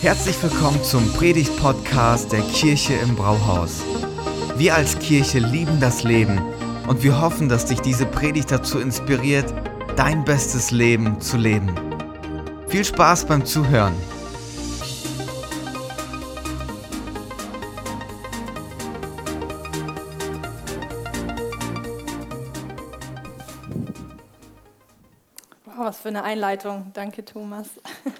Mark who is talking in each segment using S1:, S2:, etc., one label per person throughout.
S1: Herzlich willkommen zum Predigt-Podcast der Kirche im Brauhaus. Wir als Kirche lieben das Leben und wir hoffen, dass dich diese Predigt dazu inspiriert, dein bestes Leben zu leben. Viel Spaß beim Zuhören.
S2: Was für eine Einleitung. Danke, Thomas.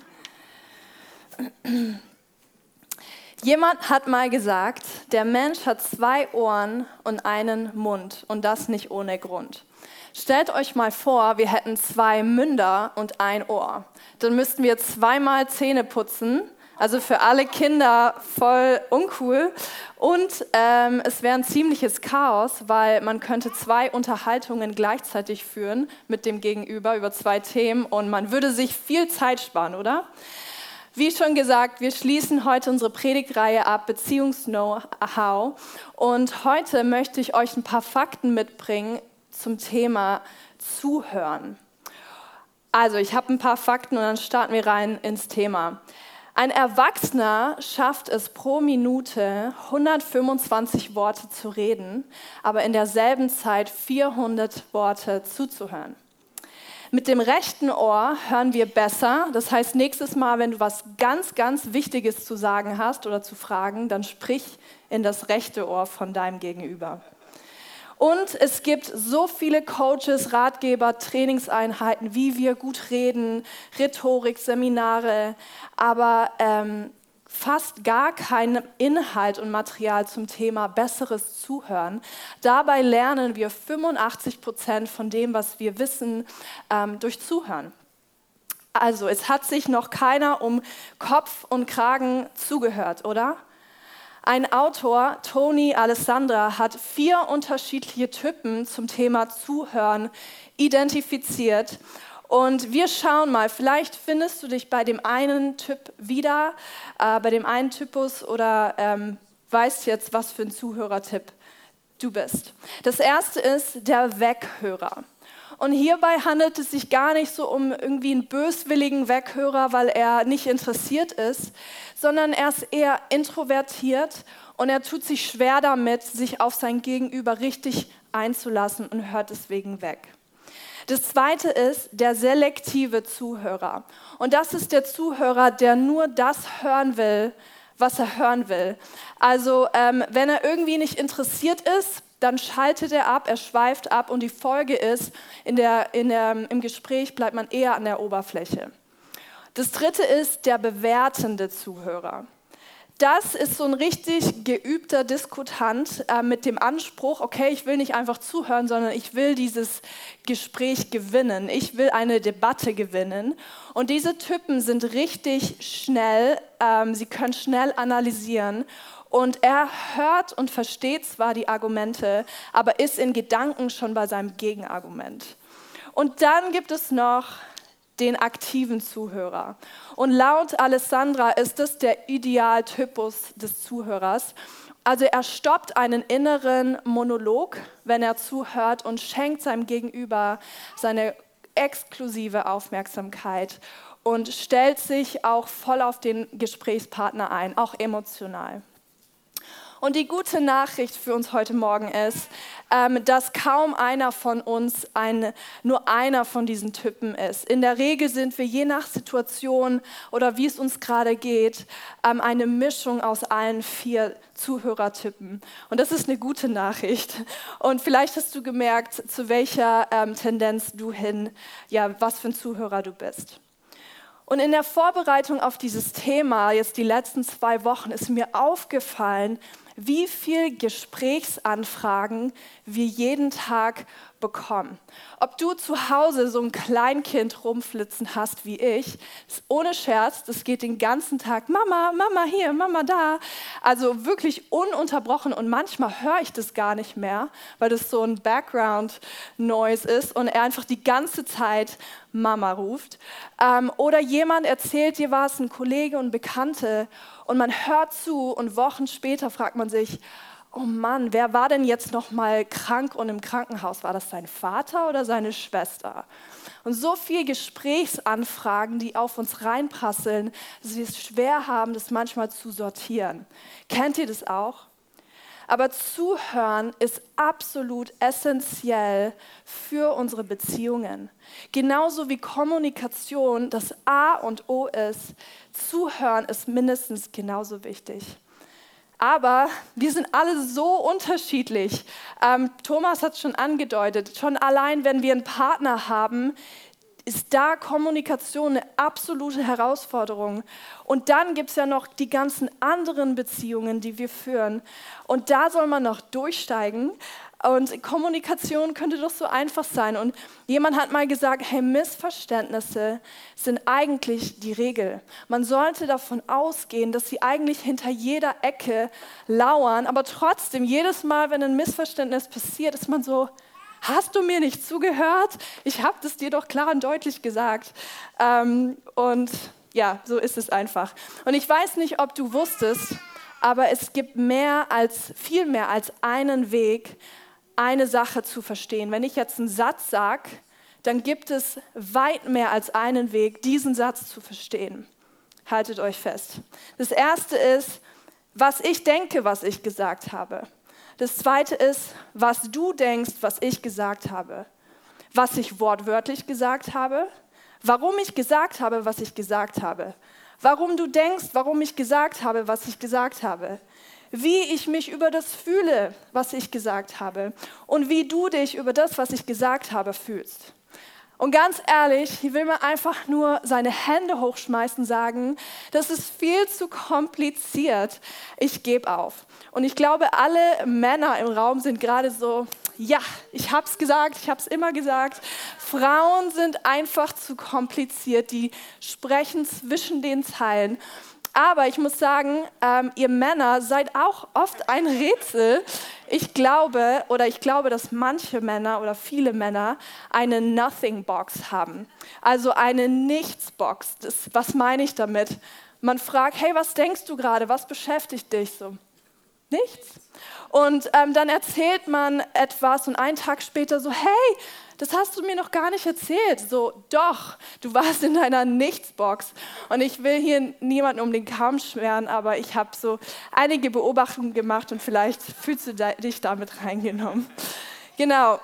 S2: Jemand hat mal gesagt, der Mensch hat zwei Ohren und einen Mund und das nicht ohne Grund. Stellt euch mal vor, wir hätten zwei Münder und ein Ohr. Dann müssten wir zweimal Zähne putzen, also für alle Kinder voll uncool. Und ähm, es wäre ein ziemliches Chaos, weil man könnte zwei Unterhaltungen gleichzeitig führen mit dem Gegenüber über zwei Themen und man würde sich viel Zeit sparen, oder? Wie schon gesagt, wir schließen heute unsere Predigtreihe ab, Beziehungs-Know-how. Und heute möchte ich euch ein paar Fakten mitbringen zum Thema Zuhören. Also, ich habe ein paar Fakten und dann starten wir rein ins Thema. Ein Erwachsener schafft es pro Minute 125 Worte zu reden, aber in derselben Zeit 400 Worte zuzuhören. Mit dem rechten Ohr hören wir besser. Das heißt, nächstes Mal, wenn du was ganz, ganz Wichtiges zu sagen hast oder zu fragen, dann sprich in das rechte Ohr von deinem Gegenüber. Und es gibt so viele Coaches, Ratgeber, Trainingseinheiten, wie wir gut reden, Rhetorik, Seminare, aber ähm, fast gar keinen Inhalt und Material zum Thema besseres Zuhören. Dabei lernen wir 85 Prozent von dem, was wir wissen, ähm, durch Zuhören. Also es hat sich noch keiner um Kopf und Kragen zugehört, oder? Ein Autor, Tony Alessandra, hat vier unterschiedliche Typen zum Thema Zuhören identifiziert und wir schauen mal, vielleicht findest du dich bei dem einen Typ wieder, äh, bei dem einen Typus oder ähm, weißt jetzt, was für ein Zuhörertyp du bist. Das erste ist der Weghörer. Und hierbei handelt es sich gar nicht so um irgendwie einen böswilligen Weghörer, weil er nicht interessiert ist, sondern er ist eher introvertiert und er tut sich schwer damit, sich auf sein Gegenüber richtig einzulassen und hört deswegen weg. Das zweite ist der selektive Zuhörer. Und das ist der Zuhörer, der nur das hören will, was er hören will. Also ähm, wenn er irgendwie nicht interessiert ist, dann schaltet er ab, er schweift ab und die Folge ist, in der, in der, im Gespräch bleibt man eher an der Oberfläche. Das dritte ist der bewertende Zuhörer. Das ist so ein richtig geübter Diskutant äh, mit dem Anspruch, okay, ich will nicht einfach zuhören, sondern ich will dieses Gespräch gewinnen. Ich will eine Debatte gewinnen. Und diese Typen sind richtig schnell, ähm, sie können schnell analysieren. Und er hört und versteht zwar die Argumente, aber ist in Gedanken schon bei seinem Gegenargument. Und dann gibt es noch den aktiven Zuhörer. Und laut Alessandra ist das der Idealtypus des Zuhörers. Also er stoppt einen inneren Monolog, wenn er zuhört und schenkt seinem Gegenüber seine exklusive Aufmerksamkeit und stellt sich auch voll auf den Gesprächspartner ein, auch emotional. Und die gute Nachricht für uns heute Morgen ist, ähm, dass kaum einer von uns ein, nur einer von diesen Typen ist. In der Regel sind wir je nach Situation oder wie es uns gerade geht, ähm, eine Mischung aus allen vier Zuhörertypen. Und das ist eine gute Nachricht. Und vielleicht hast du gemerkt, zu welcher ähm, Tendenz du hin, ja, was für ein Zuhörer du bist. Und in der Vorbereitung auf dieses Thema, jetzt die letzten zwei Wochen, ist mir aufgefallen, wie viele Gesprächsanfragen wir jeden Tag bekommen. Ob du zu Hause so ein Kleinkind rumflitzen hast wie ich, ist ohne Scherz, das geht den ganzen Tag, Mama, Mama hier, Mama da. Also wirklich ununterbrochen und manchmal höre ich das gar nicht mehr, weil das so ein Background-Noise ist und er einfach die ganze Zeit Mama ruft. Ähm, oder jemand erzählt dir was, ein Kollege und Bekannte, und man hört zu und Wochen später fragt man sich, oh Mann, wer war denn jetzt noch mal krank und im Krankenhaus? War das sein Vater oder seine Schwester? Und so viele Gesprächsanfragen, die auf uns reinprasseln, dass wir es schwer haben, das manchmal zu sortieren. Kennt ihr das auch? Aber zuhören ist absolut essentiell für unsere Beziehungen. Genauso wie Kommunikation das A und O ist, zuhören ist mindestens genauso wichtig. Aber wir sind alle so unterschiedlich. Ähm, Thomas hat es schon angedeutet, schon allein wenn wir einen Partner haben, ist da Kommunikation eine absolute Herausforderung. Und dann gibt es ja noch die ganzen anderen Beziehungen, die wir führen. Und da soll man noch durchsteigen. Und Kommunikation könnte doch so einfach sein. Und jemand hat mal gesagt, hey, Missverständnisse sind eigentlich die Regel. Man sollte davon ausgehen, dass sie eigentlich hinter jeder Ecke lauern, aber trotzdem, jedes Mal, wenn ein Missverständnis passiert, ist man so, hast du mir nicht zugehört? Ich habe das dir doch klar und deutlich gesagt. Ähm, und ja, so ist es einfach. Und ich weiß nicht, ob du wusstest, aber es gibt mehr als, viel mehr als einen Weg, eine Sache zu verstehen. Wenn ich jetzt einen Satz sage, dann gibt es weit mehr als einen Weg, diesen Satz zu verstehen. Haltet euch fest. Das erste ist, was ich denke, was ich gesagt habe. Das zweite ist, was du denkst, was ich gesagt habe. Was ich wortwörtlich gesagt habe. Warum ich gesagt habe, was ich gesagt habe. Warum du denkst, warum ich gesagt habe, was ich gesagt habe. Wie ich mich über das fühle, was ich gesagt habe. Und wie du dich über das, was ich gesagt habe, fühlst. Und ganz ehrlich, ich will mir einfach nur seine Hände hochschmeißen, sagen, das ist viel zu kompliziert. Ich gebe auf. Und ich glaube, alle Männer im Raum sind gerade so, ja, ich habe es gesagt, ich habe es immer gesagt. Frauen sind einfach zu kompliziert, die sprechen zwischen den Zeilen. Aber ich muss sagen, ähm, ihr Männer seid auch oft ein Rätsel. Ich glaube, oder ich glaube, dass manche Männer oder viele Männer eine Nothing Box haben. Also eine Nichts Box. Das, was meine ich damit? Man fragt, hey, was denkst du gerade? Was beschäftigt dich so? Nichts. Und ähm, dann erzählt man etwas und einen Tag später so, hey, das hast du mir noch gar nicht erzählt. So, doch, du warst in deiner Nichtsbox. Und ich will hier niemanden um den Kamm schweren, aber ich habe so einige Beobachtungen gemacht und vielleicht fühlst du dich damit reingenommen. Genau.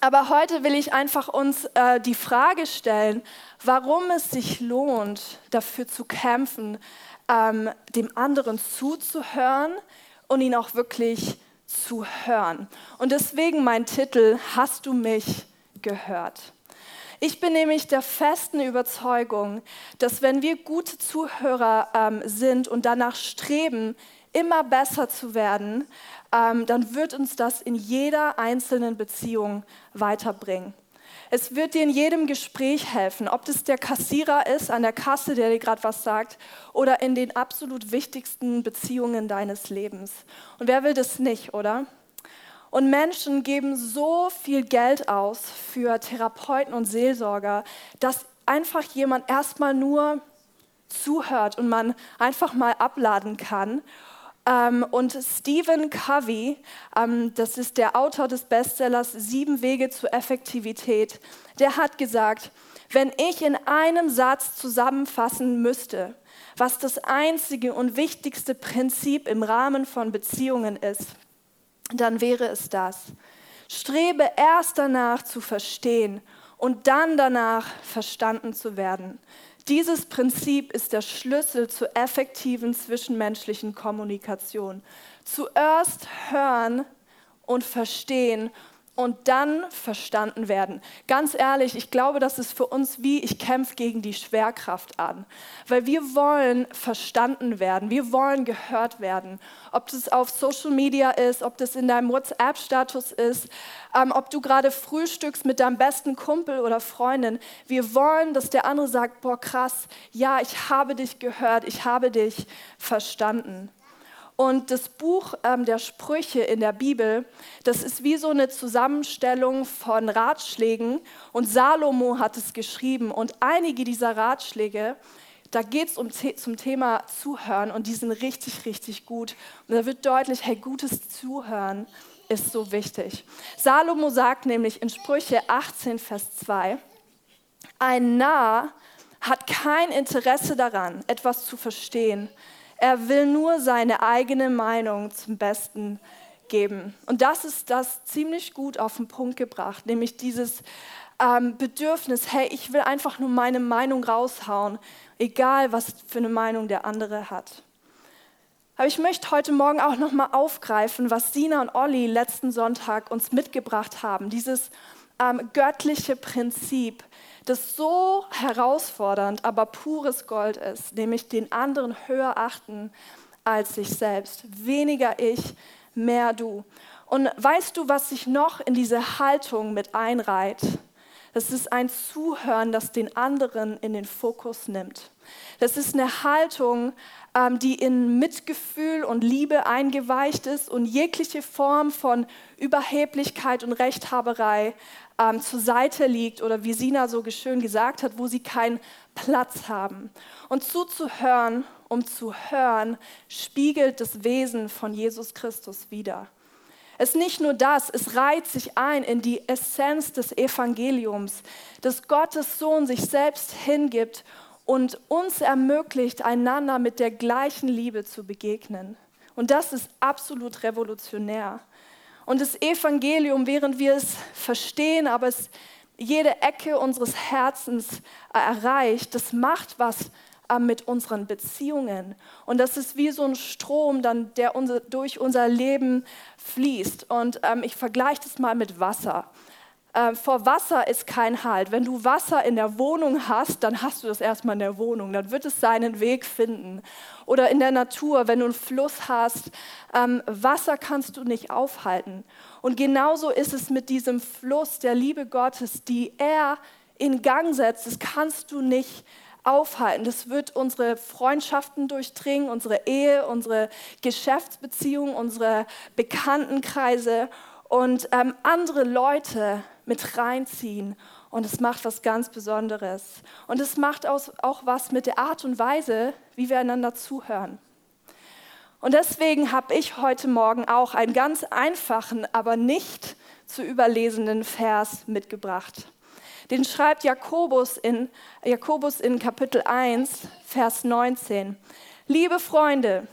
S2: Aber heute will ich einfach uns äh, die Frage stellen, warum es sich lohnt, dafür zu kämpfen, ähm, dem anderen zuzuhören und ihn auch wirklich zu hören. Und deswegen mein Titel, Hast du mich gehört? Ich bin nämlich der festen Überzeugung, dass wenn wir gute Zuhörer ähm, sind und danach streben, immer besser zu werden, ähm, dann wird uns das in jeder einzelnen Beziehung weiterbringen. Es wird dir in jedem Gespräch helfen, ob das der Kassierer ist an der Kasse, der dir gerade was sagt, oder in den absolut wichtigsten Beziehungen deines Lebens. Und wer will das nicht, oder? Und Menschen geben so viel Geld aus für Therapeuten und Seelsorger, dass einfach jemand erstmal nur zuhört und man einfach mal abladen kann ähm, und Stephen Covey, ähm, das ist der Autor des Bestsellers Sieben Wege zur Effektivität, der hat gesagt, wenn ich in einem Satz zusammenfassen müsste, was das einzige und wichtigste Prinzip im Rahmen von Beziehungen ist, dann wäre es das. Strebe erst danach zu verstehen und dann danach verstanden zu werden. Dieses Prinzip ist der Schlüssel zur effektiven zwischenmenschlichen Kommunikation. Zuerst hören und verstehen und dann verstanden werden. Ganz ehrlich, ich glaube, das ist für uns wie, ich kämpfe gegen die Schwerkraft an, weil wir wollen verstanden werden, wir wollen gehört werden. Ob das auf Social Media ist, ob das in deinem WhatsApp-Status ist, ähm, ob du gerade frühstückst mit deinem besten Kumpel oder Freundin. Wir wollen, dass der andere sagt, boah krass, ja, ich habe dich gehört, ich habe dich verstanden. Und das Buch ähm, der Sprüche in der Bibel, das ist wie so eine Zusammenstellung von Ratschlägen. Und Salomo hat es geschrieben. Und einige dieser Ratschläge da geht es um, zum Thema Zuhören und die sind richtig, richtig gut. Und da wird deutlich, hey, gutes Zuhören ist so wichtig. Salomo sagt nämlich in Sprüche 18, Vers 2, ein Narr hat kein Interesse daran, etwas zu verstehen. Er will nur seine eigene Meinung zum Besten geben. Und das ist das ziemlich gut auf den Punkt gebracht, nämlich dieses ähm, Bedürfnis, hey, ich will einfach nur meine Meinung raushauen, egal was für eine Meinung der andere hat. Aber ich möchte heute Morgen auch nochmal aufgreifen, was Sina und Olli letzten Sonntag uns mitgebracht haben. Dieses ähm, göttliche Prinzip, das so herausfordernd, aber pures Gold ist, nämlich den anderen höher achten als sich selbst. Weniger ich, mehr du. Und weißt du, was sich noch in diese Haltung mit einreiht? Das ist ein Zuhören, das den anderen in den Fokus nimmt. Das ist eine Haltung, ähm, die in Mitgefühl und Liebe eingeweicht ist und jegliche Form von Überheblichkeit und Rechthaberei ähm, zur Seite liegt oder wie Sina so schön gesagt hat, wo sie keinen Platz haben. Und zuzuhören, um zu hören, spiegelt das Wesen von Jesus Christus wider. Es ist nicht nur das, es reiht sich ein in die Essenz des Evangeliums, dass Gottes Sohn sich selbst hingibt und uns ermöglicht, einander mit der gleichen Liebe zu begegnen. Und das ist absolut revolutionär. Und das Evangelium, während wir es verstehen, aber es jede Ecke unseres Herzens erreicht, das macht was mit unseren Beziehungen. Und das ist wie so ein Strom, dann, der unser, durch unser Leben fließt. Und ähm, ich vergleiche das mal mit Wasser. Ähm, vor Wasser ist kein Halt. Wenn du Wasser in der Wohnung hast, dann hast du das erstmal in der Wohnung. Dann wird es seinen Weg finden. Oder in der Natur, wenn du einen Fluss hast, ähm, Wasser kannst du nicht aufhalten. Und genauso ist es mit diesem Fluss der Liebe Gottes, die er in Gang setzt. Das kannst du nicht aufhalten. Das wird unsere Freundschaften durchdringen, unsere Ehe, unsere Geschäftsbeziehungen, unsere Bekanntenkreise und ähm, andere Leute mit reinziehen. Und es macht was ganz Besonderes. Und es macht auch was mit der Art und Weise, wie wir einander zuhören. Und deswegen habe ich heute Morgen auch einen ganz einfachen, aber nicht zu überlesenden Vers mitgebracht. Den schreibt Jakobus in, Jakobus in Kapitel 1, Vers 19. Liebe Freunde,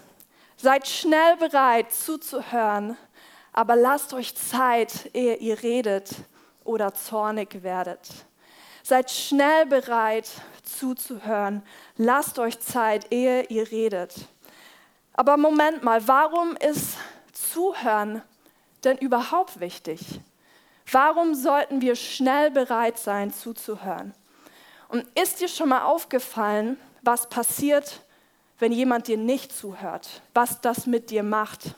S2: seid schnell bereit zuzuhören, aber lasst euch Zeit, ehe ihr redet oder zornig werdet. Seid schnell bereit zuzuhören, lasst euch Zeit, ehe ihr redet. Aber Moment mal, warum ist Zuhören denn überhaupt wichtig? Warum sollten wir schnell bereit sein zuzuhören? Und ist dir schon mal aufgefallen, was passiert, wenn jemand dir nicht zuhört? Was das mit dir macht?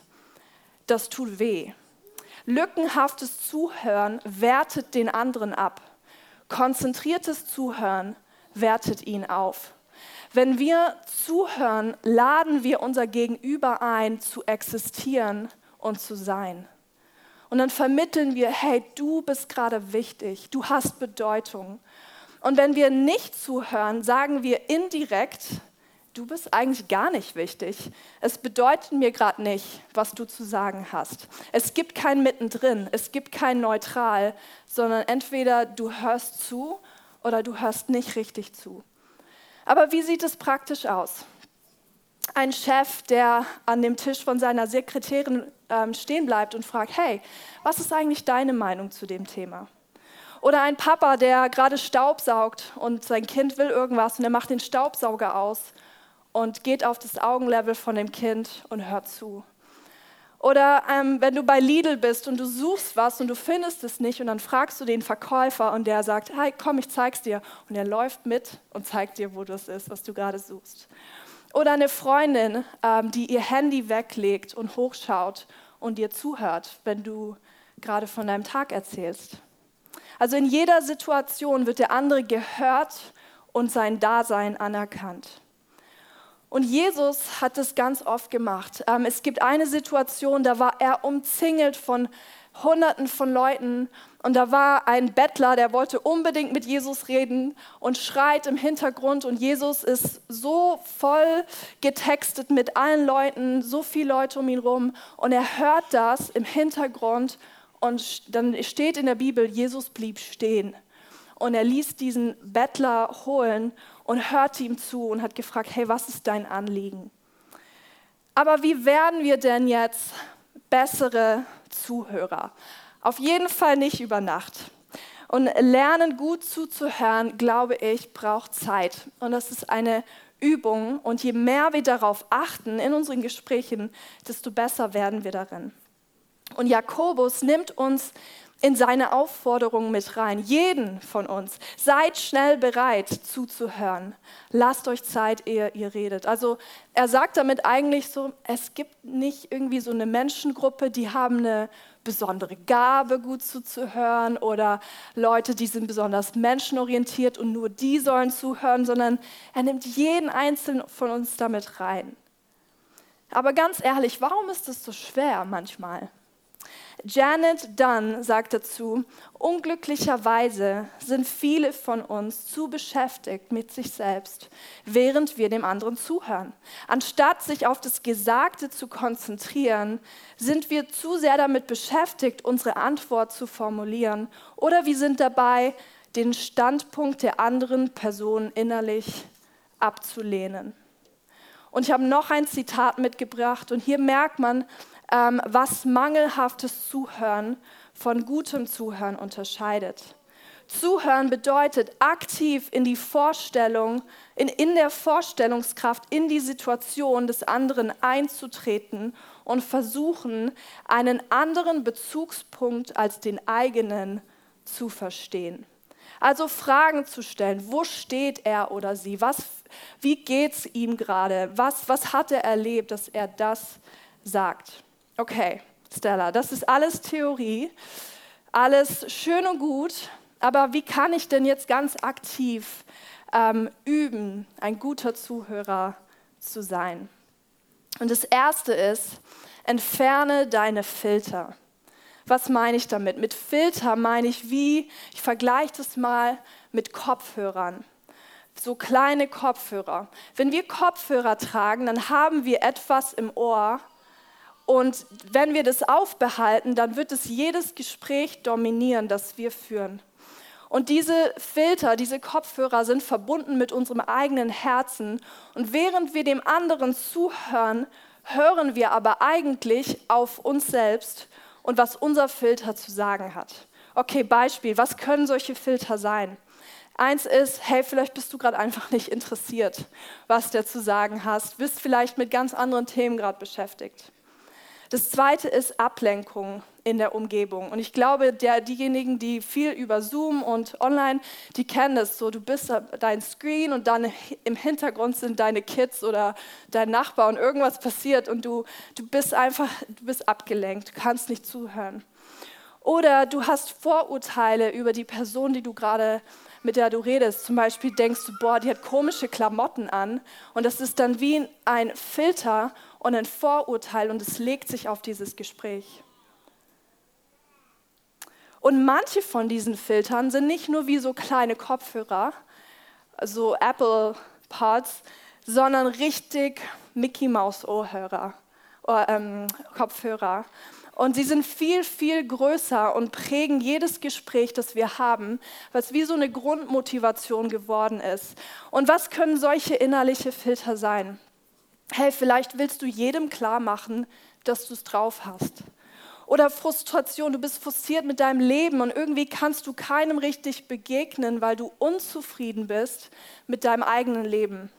S2: Das tut weh. Lückenhaftes Zuhören wertet den anderen ab. Konzentriertes Zuhören wertet ihn auf. Wenn wir zuhören, laden wir unser Gegenüber ein, zu existieren und zu sein. Und dann vermitteln wir, hey, du bist gerade wichtig, du hast Bedeutung. Und wenn wir nicht zuhören, sagen wir indirekt, du bist eigentlich gar nicht wichtig. Es bedeutet mir gerade nicht, was du zu sagen hast. Es gibt kein Mittendrin, es gibt kein Neutral, sondern entweder du hörst zu oder du hörst nicht richtig zu. Aber wie sieht es praktisch aus? Ein Chef, der an dem Tisch von seiner Sekretärin ähm, stehen bleibt und fragt, hey, was ist eigentlich deine Meinung zu dem Thema? Oder ein Papa, der gerade Staub saugt und sein Kind will irgendwas und er macht den Staubsauger aus und geht auf das Augenlevel von dem Kind und hört zu. Oder ähm, wenn du bei Lidl bist und du suchst was und du findest es nicht und dann fragst du den Verkäufer und der sagt, hey, komm, ich zeig's dir. Und er läuft mit und zeigt dir, wo das ist, was du gerade suchst. Oder eine Freundin, ähm, die ihr Handy weglegt und hochschaut und dir zuhört, wenn du gerade von deinem Tag erzählst. Also in jeder Situation wird der andere gehört und sein Dasein anerkannt. Und Jesus hat es ganz oft gemacht. Ähm, es gibt eine Situation, da war er umzingelt von Hunderten von Leuten. Und da war ein Bettler, der wollte unbedingt mit Jesus reden und schreit im Hintergrund. Und Jesus ist so voll getextet mit allen Leuten, so viele Leute um ihn rum. Und er hört das im Hintergrund. Und dann steht in der Bibel, Jesus blieb stehen. Und er ließ diesen Bettler holen und hörte ihm zu und hat gefragt, hey, was ist dein Anliegen? Aber wie werden wir denn jetzt bessere Zuhörer? Auf jeden Fall nicht über Nacht. Und lernen gut zuzuhören, glaube ich, braucht Zeit. Und das ist eine Übung. Und je mehr wir darauf achten in unseren Gesprächen, desto besser werden wir darin. Und Jakobus nimmt uns in seine Aufforderung mit rein. Jeden von uns. Seid schnell bereit zuzuhören. Lasst euch Zeit, ehe ihr redet. Also er sagt damit eigentlich so, es gibt nicht irgendwie so eine Menschengruppe, die haben eine besondere Gabe, gut zuzuhören oder Leute, die sind besonders menschenorientiert und nur die sollen zuhören, sondern er nimmt jeden einzelnen von uns damit rein. Aber ganz ehrlich, warum ist das so schwer manchmal? Janet Dunn sagt dazu, unglücklicherweise sind viele von uns zu beschäftigt mit sich selbst, während wir dem anderen zuhören. Anstatt sich auf das Gesagte zu konzentrieren, sind wir zu sehr damit beschäftigt, unsere Antwort zu formulieren oder wir sind dabei, den Standpunkt der anderen Person innerlich abzulehnen. Und ich habe noch ein Zitat mitgebracht und hier merkt man, ähm, was mangelhaftes Zuhören von gutem Zuhören unterscheidet. Zuhören bedeutet aktiv in die Vorstellung, in, in der Vorstellungskraft, in die Situation des anderen einzutreten und versuchen, einen anderen Bezugspunkt als den eigenen zu verstehen. Also Fragen zu stellen, wo steht er oder sie, was, wie geht es ihm gerade, was, was hat er erlebt, dass er das sagt. Okay, Stella, das ist alles Theorie, alles schön und gut, aber wie kann ich denn jetzt ganz aktiv ähm, üben, ein guter Zuhörer zu sein? Und das Erste ist, entferne deine Filter. Was meine ich damit? Mit Filter meine ich wie, ich vergleiche das mal mit Kopfhörern. So kleine Kopfhörer. Wenn wir Kopfhörer tragen, dann haben wir etwas im Ohr, und wenn wir das aufbehalten, dann wird es jedes Gespräch dominieren, das wir führen. Und diese Filter, diese Kopfhörer sind verbunden mit unserem eigenen Herzen. Und während wir dem anderen zuhören, hören wir aber eigentlich auf uns selbst und was unser Filter zu sagen hat. Okay, Beispiel, was können solche Filter sein? Eins ist, hey, vielleicht bist du gerade einfach nicht interessiert, was der zu sagen hast, bist vielleicht mit ganz anderen Themen gerade beschäftigt. Das zweite ist Ablenkung in der Umgebung. Und ich glaube, der, diejenigen, die viel über Zoom und online, die kennen das so. Du bist dein Screen und dann im Hintergrund sind deine Kids oder dein Nachbar und irgendwas passiert und du, du bist einfach, du bist abgelenkt, du kannst nicht zuhören. Oder du hast Vorurteile über die Person, die du gerade mit der du redest. Zum Beispiel denkst du, boah, die hat komische Klamotten an. Und das ist dann wie ein Filter und ein Vorurteil und es legt sich auf dieses Gespräch. Und manche von diesen Filtern sind nicht nur wie so kleine Kopfhörer, so Apple Pods, sondern richtig Mickey Mouse Ohrhörer, ähm, Kopfhörer. Und sie sind viel, viel größer und prägen jedes Gespräch, das wir haben, was wie so eine Grundmotivation geworden ist. Und was können solche innerliche Filter sein? Hey, vielleicht willst du jedem klar machen, dass du es drauf hast. Oder Frustration, du bist frustriert mit deinem Leben und irgendwie kannst du keinem richtig begegnen, weil du unzufrieden bist mit deinem eigenen Leben.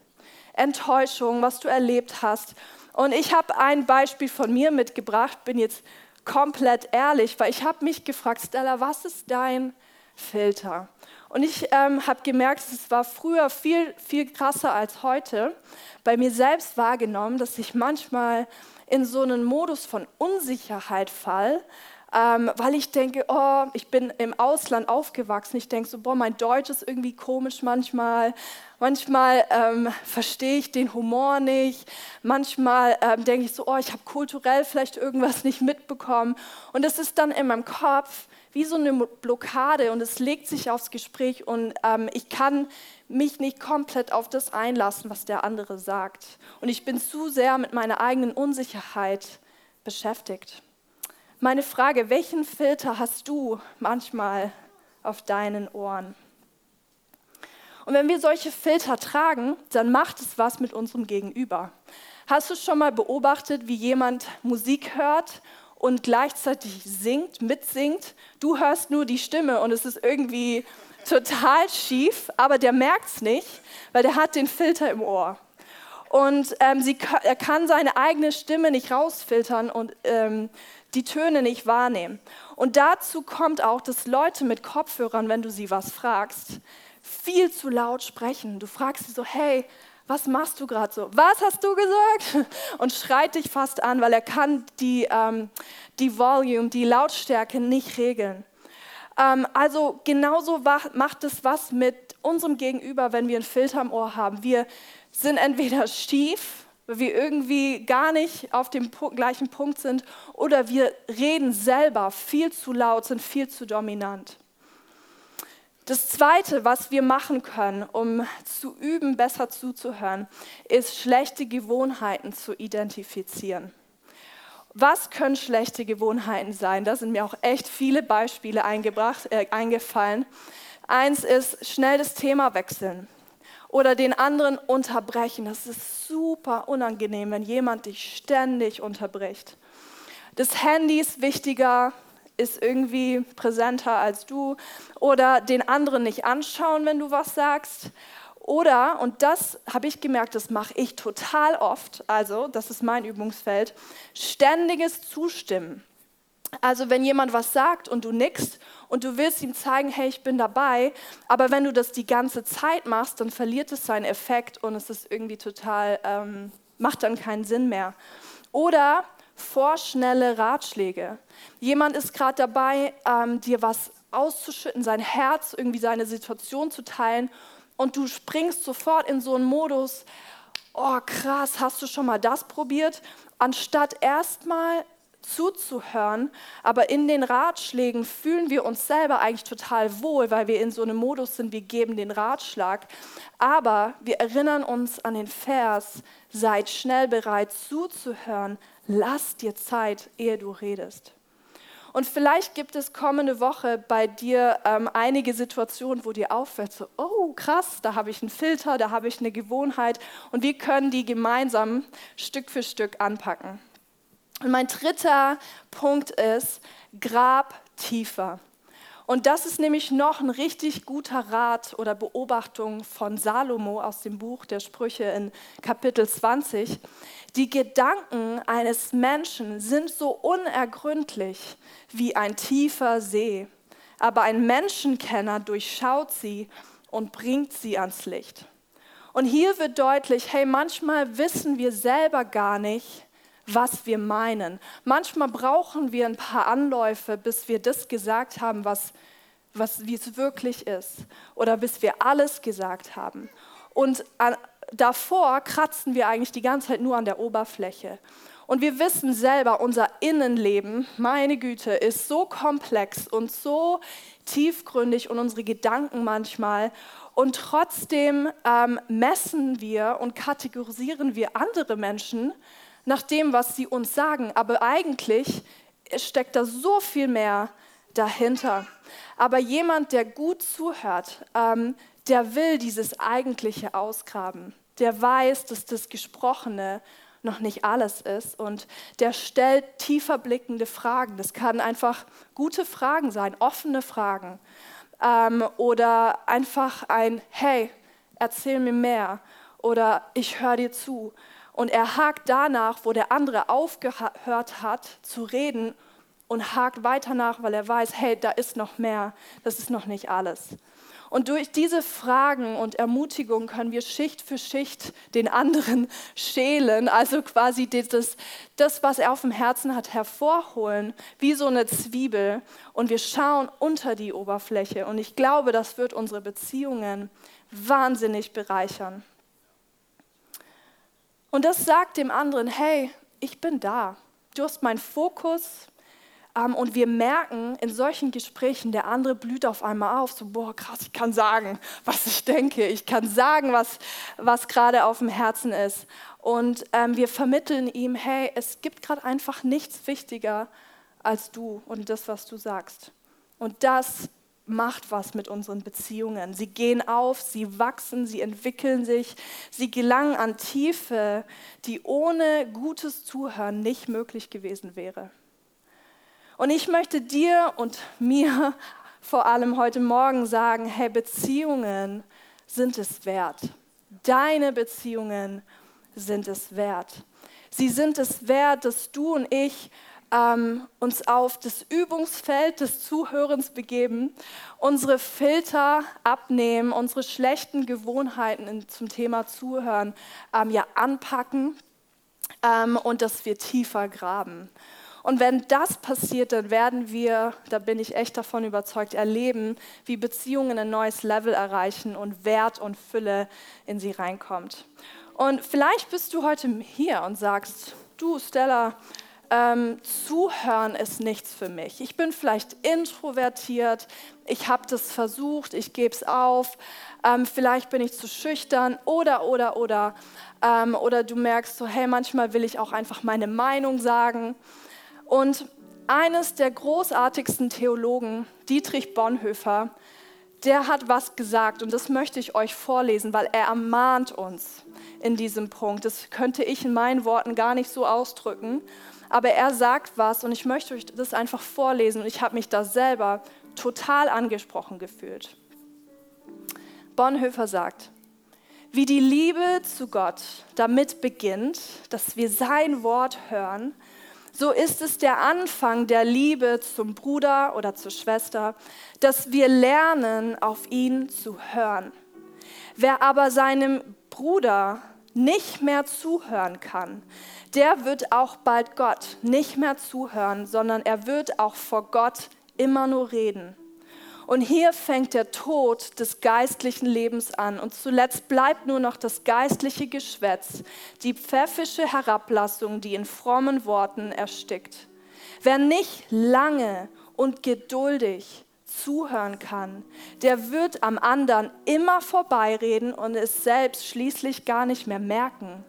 S2: Enttäuschung, was du erlebt hast. Und ich habe ein Beispiel von mir mitgebracht, bin jetzt komplett ehrlich, weil ich habe mich gefragt, Stella, was ist dein Filter? Und ich ähm, habe gemerkt, es war früher viel, viel krasser als heute, bei mir selbst wahrgenommen, dass ich manchmal in so einen Modus von Unsicherheit fall, ähm, weil ich denke, oh, ich bin im Ausland aufgewachsen. Ich denke so, boah, mein Deutsch ist irgendwie komisch manchmal. Manchmal ähm, verstehe ich den Humor nicht. Manchmal ähm, denke ich so, oh, ich habe kulturell vielleicht irgendwas nicht mitbekommen. Und es ist dann in meinem Kopf wie so eine Blockade und es legt sich aufs Gespräch und ähm, ich kann mich nicht komplett auf das einlassen, was der andere sagt. Und ich bin zu sehr mit meiner eigenen Unsicherheit beschäftigt. Meine Frage, welchen Filter hast du manchmal auf deinen Ohren? Und wenn wir solche Filter tragen, dann macht es was mit unserem Gegenüber. Hast du schon mal beobachtet, wie jemand Musik hört und gleichzeitig singt, mitsingt. Du hörst nur die Stimme und es ist irgendwie total schief, aber der merkt es nicht, weil der hat den Filter im Ohr. Und ähm, sie, er kann seine eigene Stimme nicht rausfiltern und ähm, die Töne nicht wahrnehmen. Und dazu kommt auch, dass Leute mit Kopfhörern, wenn du sie was fragst, viel zu laut sprechen. Du fragst sie so, hey, was machst du gerade so? Was hast du gesagt? Und schreit dich fast an, weil er kann die, ähm, die Volume, die Lautstärke nicht regeln. Ähm, also genauso macht es was mit unserem Gegenüber, wenn wir einen Filter im Ohr haben. Wir sind entweder schief, weil wir irgendwie gar nicht auf dem gleichen Punkt sind, oder wir reden selber viel zu laut, sind viel zu dominant. Das Zweite, was wir machen können, um zu üben, besser zuzuhören, ist schlechte Gewohnheiten zu identifizieren. Was können schlechte Gewohnheiten sein? Da sind mir auch echt viele Beispiele äh, eingefallen. Eins ist schnell das Thema wechseln oder den anderen unterbrechen. Das ist super unangenehm, wenn jemand dich ständig unterbricht. Das Handy ist wichtiger ist irgendwie präsenter als du oder den anderen nicht anschauen, wenn du was sagst. Oder, und das habe ich gemerkt, das mache ich total oft, also das ist mein Übungsfeld, ständiges Zustimmen. Also wenn jemand was sagt und du nickst und du willst ihm zeigen, hey, ich bin dabei, aber wenn du das die ganze Zeit machst, dann verliert es seinen Effekt und es ist irgendwie total, ähm, macht dann keinen Sinn mehr. Oder vorschnelle Ratschläge. Jemand ist gerade dabei, ähm, dir was auszuschütten, sein Herz, irgendwie seine Situation zu teilen und du springst sofort in so einen Modus, oh krass, hast du schon mal das probiert? Anstatt erstmal zuzuhören, aber in den Ratschlägen fühlen wir uns selber eigentlich total wohl, weil wir in so einem Modus sind, wir geben den Ratschlag, aber wir erinnern uns an den Vers, seid schnell bereit zuzuhören, lass dir Zeit, ehe du redest. Und vielleicht gibt es kommende Woche bei dir ähm, einige Situationen, wo dir auffällt, so, oh krass, da habe ich einen Filter, da habe ich eine Gewohnheit und wir können die gemeinsam Stück für Stück anpacken. Und mein dritter Punkt ist, grab tiefer. Und das ist nämlich noch ein richtig guter Rat oder Beobachtung von Salomo aus dem Buch der Sprüche in Kapitel 20. Die Gedanken eines Menschen sind so unergründlich wie ein tiefer See, aber ein Menschenkenner durchschaut sie und bringt sie ans Licht. Und hier wird deutlich, hey, manchmal wissen wir selber gar nicht, was wir meinen. Manchmal brauchen wir ein paar Anläufe, bis wir das gesagt haben, was, was, wie es wirklich ist. Oder bis wir alles gesagt haben. Und an, davor kratzen wir eigentlich die ganze Zeit nur an der Oberfläche. Und wir wissen selber, unser Innenleben, meine Güte, ist so komplex und so tiefgründig und unsere Gedanken manchmal. Und trotzdem ähm, messen wir und kategorisieren wir andere Menschen nach dem, was sie uns sagen. Aber eigentlich steckt da so viel mehr dahinter. Aber jemand, der gut zuhört, ähm, der will dieses Eigentliche ausgraben. Der weiß, dass das Gesprochene noch nicht alles ist und der stellt tiefer blickende Fragen. Das kann einfach gute Fragen sein, offene Fragen ähm, oder einfach ein Hey, erzähl mir mehr oder ich höre dir zu und er hakt danach, wo der andere aufgehört hat zu reden und hakt weiter nach, weil er weiß, hey, da ist noch mehr, das ist noch nicht alles. Und durch diese Fragen und Ermutigungen können wir Schicht für Schicht den anderen schälen, also quasi das, das, was er auf dem Herzen hat, hervorholen, wie so eine Zwiebel. Und wir schauen unter die Oberfläche. Und ich glaube, das wird unsere Beziehungen wahnsinnig bereichern. Und das sagt dem anderen, hey, ich bin da. Du hast meinen Fokus, ähm, und wir merken in solchen Gesprächen, der andere blüht auf einmal auf, so, boah, krass, ich kann sagen, was ich denke, ich kann sagen, was, was gerade auf dem Herzen ist. Und ähm, wir vermitteln ihm, hey, es gibt gerade einfach nichts wichtiger als du und das, was du sagst. Und das macht was mit unseren Beziehungen. Sie gehen auf, sie wachsen, sie entwickeln sich, sie gelangen an Tiefe, die ohne gutes Zuhören nicht möglich gewesen wäre. Und ich möchte dir und mir vor allem heute Morgen sagen, hey, Beziehungen sind es wert. Deine Beziehungen sind es wert. Sie sind es wert, dass du und ich ähm, uns auf das Übungsfeld des Zuhörens begeben, unsere Filter abnehmen, unsere schlechten Gewohnheiten in, zum Thema Zuhören ähm, ja anpacken ähm, und dass wir tiefer graben. Und wenn das passiert, dann werden wir, da bin ich echt davon überzeugt, erleben, wie Beziehungen ein neues Level erreichen und Wert und Fülle in sie reinkommt. Und vielleicht bist du heute hier und sagst, du Stella, ähm, zuhören ist nichts für mich. Ich bin vielleicht introvertiert, ich habe das versucht, ich gebe es auf, ähm, vielleicht bin ich zu schüchtern oder, oder, oder. Ähm, oder du merkst so, hey, manchmal will ich auch einfach meine Meinung sagen. Und eines der großartigsten Theologen, Dietrich Bonhoeffer, der hat was gesagt und das möchte ich euch vorlesen, weil er ermahnt uns in diesem Punkt. Das könnte ich in meinen Worten gar nicht so ausdrücken, aber er sagt was und ich möchte euch das einfach vorlesen und ich habe mich da selber total angesprochen gefühlt. Bonhoeffer sagt, wie die Liebe zu Gott damit beginnt, dass wir sein Wort hören, so ist es der Anfang der Liebe zum Bruder oder zur Schwester, dass wir lernen, auf ihn zu hören. Wer aber seinem Bruder nicht mehr zuhören kann, der wird auch bald Gott nicht mehr zuhören, sondern er wird auch vor Gott immer nur reden. Und hier fängt der Tod des geistlichen Lebens an. Und zuletzt bleibt nur noch das geistliche Geschwätz, die pfäffische Herablassung, die in frommen Worten erstickt. Wer nicht lange und geduldig zuhören kann, der wird am anderen immer vorbeireden und es selbst schließlich gar nicht mehr merken.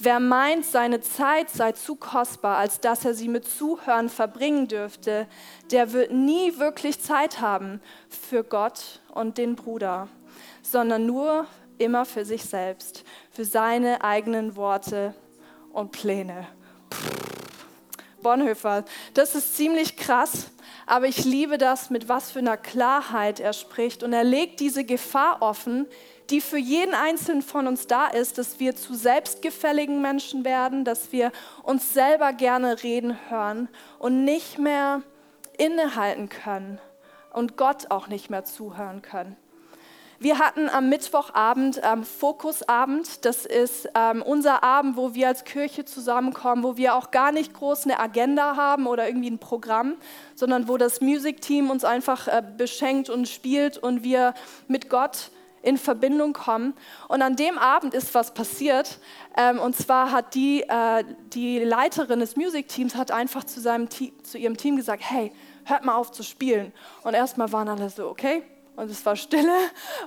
S2: Wer meint, seine Zeit sei zu kostbar, als dass er sie mit Zuhören verbringen dürfte, der wird nie wirklich Zeit haben für Gott und den Bruder, sondern nur immer für sich selbst, für seine eigenen Worte und Pläne. Bonhoeffer, das ist ziemlich krass, aber ich liebe das, mit was für einer Klarheit er spricht. Und er legt diese Gefahr offen, die für jeden Einzelnen von uns da ist, dass wir zu selbstgefälligen Menschen werden, dass wir uns selber gerne reden hören und nicht mehr innehalten können und Gott auch nicht mehr zuhören können. Wir hatten am Mittwochabend ähm, Fokusabend. Das ist ähm, unser Abend, wo wir als Kirche zusammenkommen, wo wir auch gar nicht groß eine Agenda haben oder irgendwie ein Programm, sondern wo das Music-Team uns einfach äh, beschenkt und spielt und wir mit Gott in Verbindung kommen. Und an dem Abend ist was passiert. Ähm, und zwar hat die, äh, die Leiterin des Music-Teams hat einfach zu, seinem zu ihrem Team gesagt, hey, hört mal auf zu spielen. Und erstmal waren alle so, okay. Und es war Stille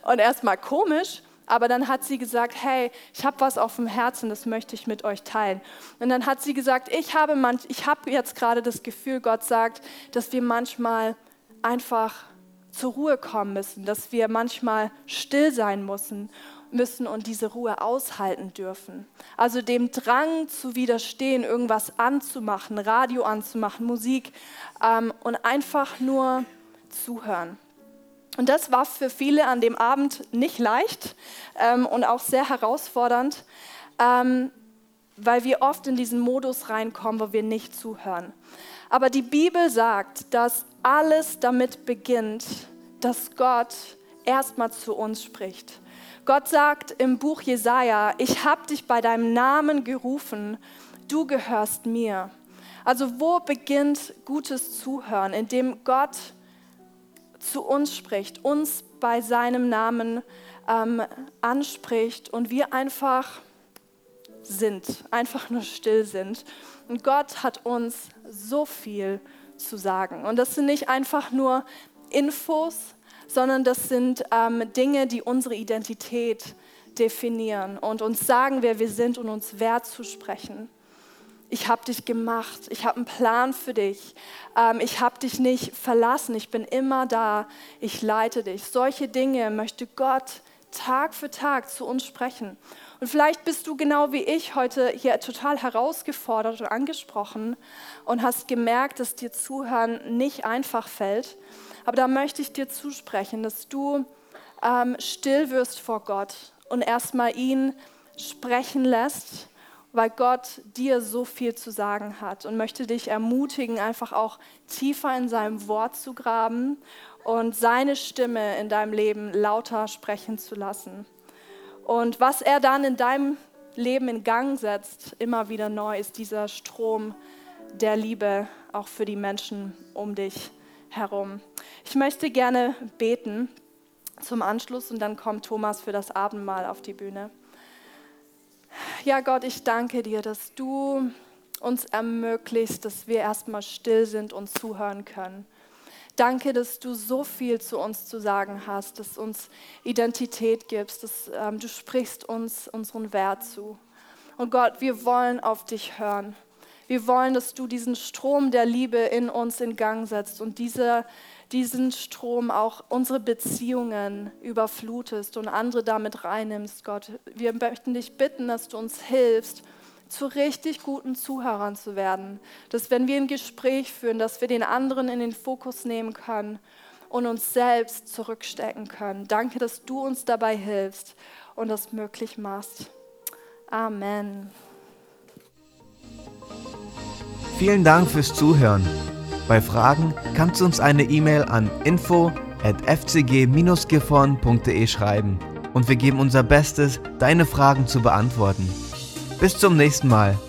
S2: und erstmal komisch. Aber dann hat sie gesagt, hey, ich habe was auf dem Herzen, das möchte ich mit euch teilen. Und dann hat sie gesagt, ich habe, manch, ich habe jetzt gerade das Gefühl, Gott sagt, dass wir manchmal einfach zur Ruhe kommen müssen, dass wir manchmal still sein müssen, müssen und diese Ruhe aushalten dürfen. Also dem Drang zu widerstehen, irgendwas anzumachen, Radio anzumachen, Musik ähm, und einfach nur zuhören. Und das war für viele an dem Abend nicht leicht ähm, und auch sehr herausfordernd, ähm, weil wir oft in diesen Modus reinkommen, wo wir nicht zuhören. Aber die Bibel sagt, dass alles damit beginnt, dass Gott erstmal zu uns spricht. Gott sagt im Buch Jesaja: Ich habe dich bei deinem Namen gerufen, du gehörst mir. Also, wo beginnt gutes Zuhören? Indem Gott zu uns spricht, uns bei seinem Namen ähm, anspricht und wir einfach sind, einfach nur still sind. Und Gott hat uns so viel zu sagen. Und das sind nicht einfach nur Infos, sondern das sind ähm, Dinge, die unsere Identität definieren und uns sagen, wer wir sind und uns wert zu sprechen. Ich habe dich gemacht, ich habe einen Plan für dich, ähm, ich habe dich nicht verlassen, ich bin immer da, ich leite dich. Solche Dinge möchte Gott Tag für Tag zu uns sprechen. Und vielleicht bist du genau wie ich heute hier total herausgefordert und angesprochen und hast gemerkt, dass dir Zuhören nicht einfach fällt. Aber da möchte ich dir zusprechen, dass du ähm, still wirst vor Gott und erstmal ihn sprechen lässt, weil Gott dir so viel zu sagen hat und möchte dich ermutigen, einfach auch tiefer in seinem Wort zu graben und seine Stimme in deinem Leben lauter sprechen zu lassen. Und was er dann in deinem Leben in Gang setzt, immer wieder neu, ist dieser Strom der Liebe auch für die Menschen um dich herum. Ich möchte gerne beten zum Anschluss und dann kommt Thomas für das Abendmahl auf die Bühne. Ja, Gott, ich danke dir, dass du uns ermöglicht, dass wir erstmal still sind und zuhören können. Danke, dass du so viel zu uns zu sagen hast, dass uns Identität gibst, dass ähm, du sprichst uns unseren Wert zu. Und Gott, wir wollen auf dich hören. Wir wollen, dass du diesen Strom der Liebe in uns in Gang setzt und diese, diesen Strom auch unsere Beziehungen überflutest und andere damit reinnimmst, Gott. Wir möchten dich bitten, dass du uns hilfst, zu richtig guten Zuhörern zu werden. Dass wenn wir ein Gespräch führen, dass wir den anderen in den Fokus nehmen können und uns selbst zurückstecken können. Danke, dass du uns dabei hilfst und das möglich machst. Amen.
S1: Vielen Dank fürs Zuhören. Bei Fragen kannst du uns eine E-Mail an info at fcg-gifhorn.de schreiben und wir geben unser Bestes, deine Fragen zu beantworten. Bis zum nächsten Mal.